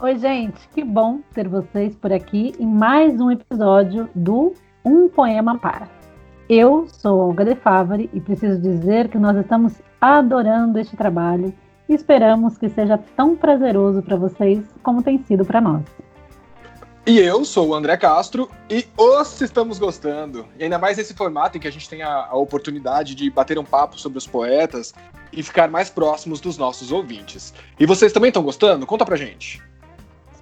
Oi, gente, que bom ter vocês por aqui em mais um episódio do Um Poema Para. Eu sou Olga De Favari e preciso dizer que nós estamos adorando este trabalho e esperamos que seja tão prazeroso para vocês como tem sido para nós. E eu sou o André Castro e os estamos gostando. E ainda mais nesse formato em que a gente tem a, a, oportunidade de bater um papo sobre os poetas e ficar mais próximos dos nossos ouvintes. E vocês também estão gostando? Conta pra gente.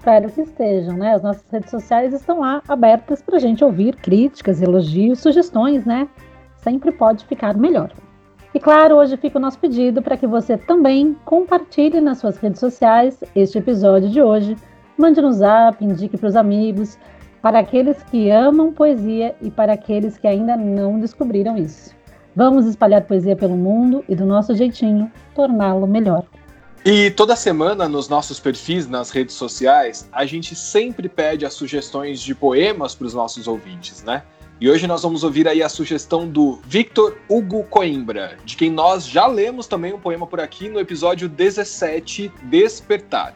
Espero que estejam, né? As nossas redes sociais estão lá abertas pra gente ouvir críticas, elogios, sugestões, né? Sempre pode ficar melhor. E claro, hoje fica o nosso pedido para que você também compartilhe nas suas redes sociais este episódio de hoje Mande no zap, indique para os amigos, para aqueles que amam poesia e para aqueles que ainda não descobriram isso. Vamos espalhar poesia pelo mundo e, do nosso jeitinho, torná-lo melhor. E toda semana nos nossos perfis nas redes sociais, a gente sempre pede as sugestões de poemas para os nossos ouvintes, né? E hoje nós vamos ouvir aí a sugestão do Victor Hugo Coimbra, de quem nós já lemos também um poema por aqui no episódio 17, Despertar.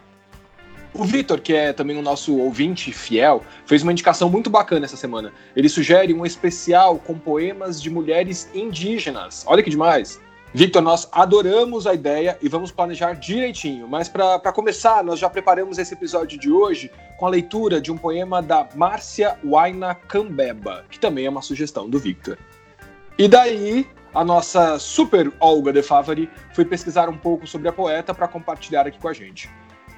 O Vitor, que é também o nosso ouvinte fiel, fez uma indicação muito bacana essa semana. Ele sugere um especial com poemas de mulheres indígenas. Olha que demais! Victor, nós adoramos a ideia e vamos planejar direitinho, mas para começar, nós já preparamos esse episódio de hoje com a leitura de um poema da Márcia Waina Cambeba, que também é uma sugestão do Victor. E daí, a nossa super Olga de Favari foi pesquisar um pouco sobre a poeta para compartilhar aqui com a gente.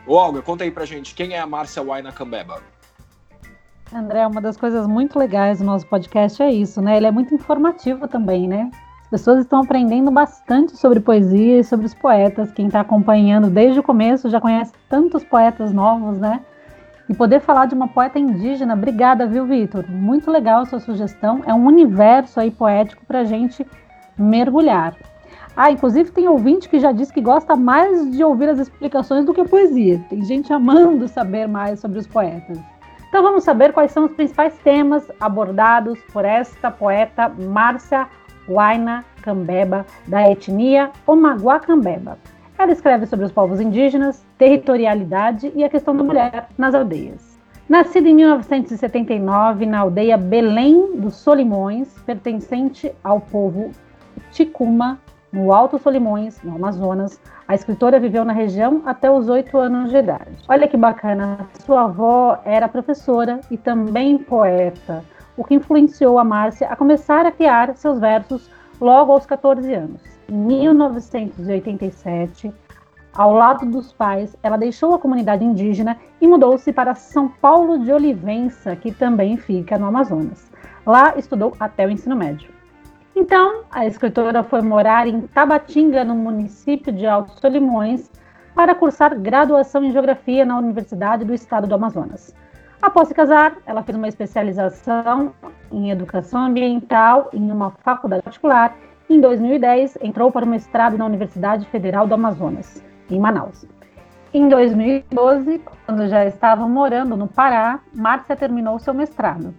Ô, Olga, conta aí pra gente, quem é a Márcia Waina Cambeba? André, uma das coisas muito legais do nosso podcast é isso, né? Ele é muito informativo também, né? As pessoas estão aprendendo bastante sobre poesia e sobre os poetas. Quem está acompanhando desde o começo já conhece tantos poetas novos, né? E poder falar de uma poeta indígena, obrigada, viu, Vitor? Muito legal a sua sugestão. É um universo aí poético para a gente mergulhar. Ah, inclusive tem ouvinte que já disse que gosta mais de ouvir as explicações do que a poesia. Tem gente amando saber mais sobre os poetas. Então vamos saber quais são os principais temas abordados por esta poeta Márcia Huayna Cambeba, da etnia Omaguá Cambeba. Ela escreve sobre os povos indígenas, territorialidade e a questão da mulher nas aldeias. Nascida em 1979 na aldeia Belém dos Solimões, pertencente ao povo Ticuma no Alto Solimões, no Amazonas. A escritora viveu na região até os oito anos de idade. Olha que bacana, sua avó era professora e também poeta, o que influenciou a Márcia a começar a criar seus versos logo aos 14 anos. Em 1987, ao lado dos pais, ela deixou a comunidade indígena e mudou-se para São Paulo de Olivença, que também fica no Amazonas. Lá estudou até o ensino médio. Então, a escritora foi morar em Tabatinga, no município de Alto Solimões, para cursar graduação em Geografia na Universidade do Estado do Amazonas. Após se casar, ela fez uma especialização em Educação Ambiental em uma faculdade particular. Em 2010, entrou para o mestrado na Universidade Federal do Amazonas, em Manaus. Em 2012, quando já estava morando no Pará, Márcia terminou seu mestrado.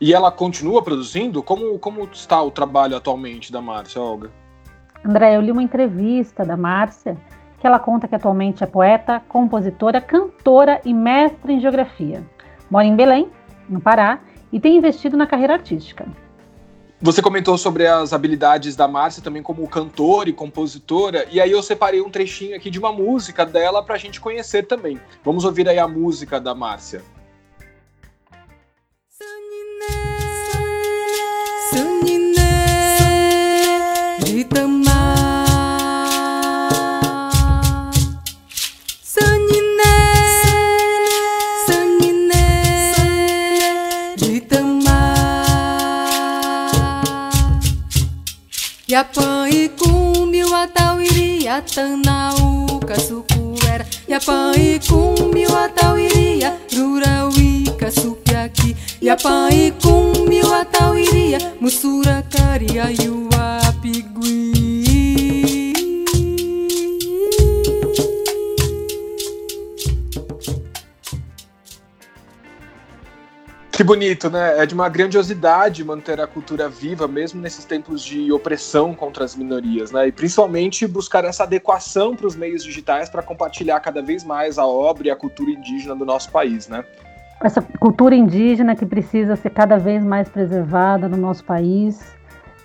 E ela continua produzindo? Como, como está o trabalho atualmente da Márcia, Olga? André, eu li uma entrevista da Márcia que ela conta que atualmente é poeta, compositora, cantora e mestre em geografia. Mora em Belém, no Pará, e tem investido na carreira artística. Você comentou sobre as habilidades da Márcia também como cantora e compositora, e aí eu separei um trechinho aqui de uma música dela para a gente conhecer também. Vamos ouvir aí a música da Márcia. Yapan e cumi, o atauiri, atanau, casucuera. Yapan e cumi, o atauiri, rurauí, casupiaqui. Yapan e cumi, o atauiri, musura, cariaiua, Que bonito, né? É de uma grandiosidade manter a cultura viva, mesmo nesses tempos de opressão contra as minorias, né? E principalmente buscar essa adequação para os meios digitais para compartilhar cada vez mais a obra e a cultura indígena do nosso país, né? Essa cultura indígena que precisa ser cada vez mais preservada no nosso país,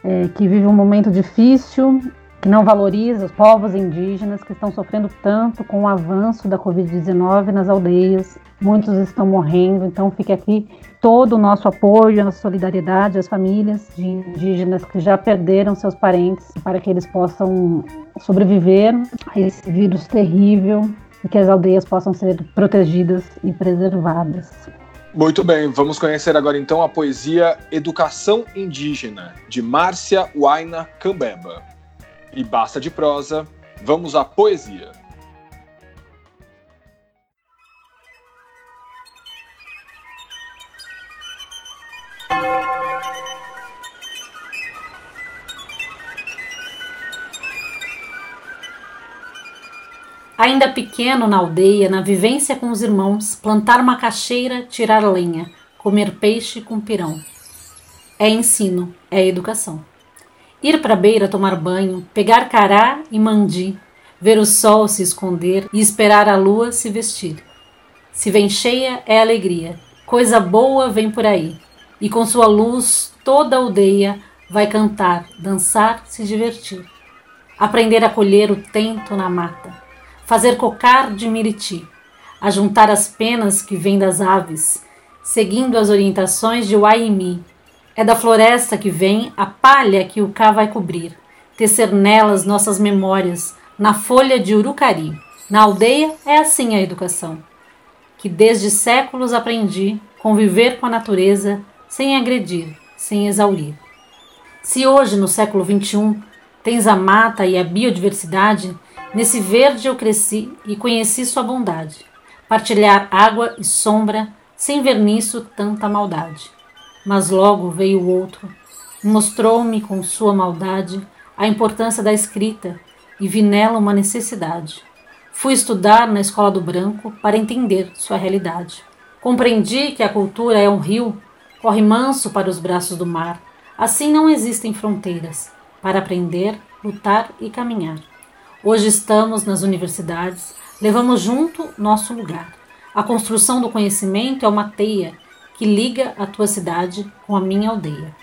é, que vive um momento difícil, que não valoriza os povos indígenas que estão sofrendo tanto com o avanço da Covid-19 nas aldeias. Muitos estão morrendo, então fica aqui todo o nosso apoio, a nossa solidariedade às famílias de indígenas que já perderam seus parentes, para que eles possam sobreviver a esse vírus terrível e que as aldeias possam ser protegidas e preservadas. Muito bem, vamos conhecer agora então a poesia Educação Indígena, de Márcia Waina Cambeba. E basta de prosa, vamos à poesia. Ainda pequeno na aldeia, na vivência com os irmãos, plantar macaxeira, tirar lenha, comer peixe com pirão. É ensino, é educação. Ir para a beira tomar banho, pegar cará e mandi, ver o sol se esconder e esperar a lua se vestir. Se vem cheia, é alegria, coisa boa vem por aí, e com sua luz toda a aldeia vai cantar, dançar, se divertir. Aprender a colher o tento na mata fazer cocar de miriti, ajuntar as penas que vêm das aves, seguindo as orientações de Waimi. É da floresta que vem a palha que o cá vai cobrir, tecer nelas nossas memórias, na folha de urucari. Na aldeia é assim a educação, que desde séculos aprendi conviver com a natureza sem agredir, sem exaurir. Se hoje, no século XXI, tens a mata e a biodiversidade, Nesse verde eu cresci e conheci sua bondade. Partilhar água e sombra, sem ver nisso tanta maldade. Mas logo veio o outro, mostrou-me com sua maldade a importância da escrita e vi nela uma necessidade. Fui estudar na escola do branco para entender sua realidade. Compreendi que a cultura é um rio, corre manso para os braços do mar. Assim não existem fronteiras para aprender, lutar e caminhar. Hoje estamos nas universidades, levamos junto nosso lugar. A construção do conhecimento é uma teia que liga a tua cidade com a minha aldeia.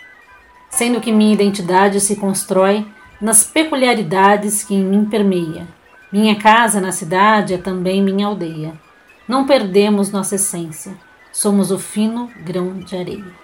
Sendo que minha identidade se constrói nas peculiaridades que em mim permeia. Minha casa na cidade é também minha aldeia. Não perdemos nossa essência. Somos o fino grão de areia.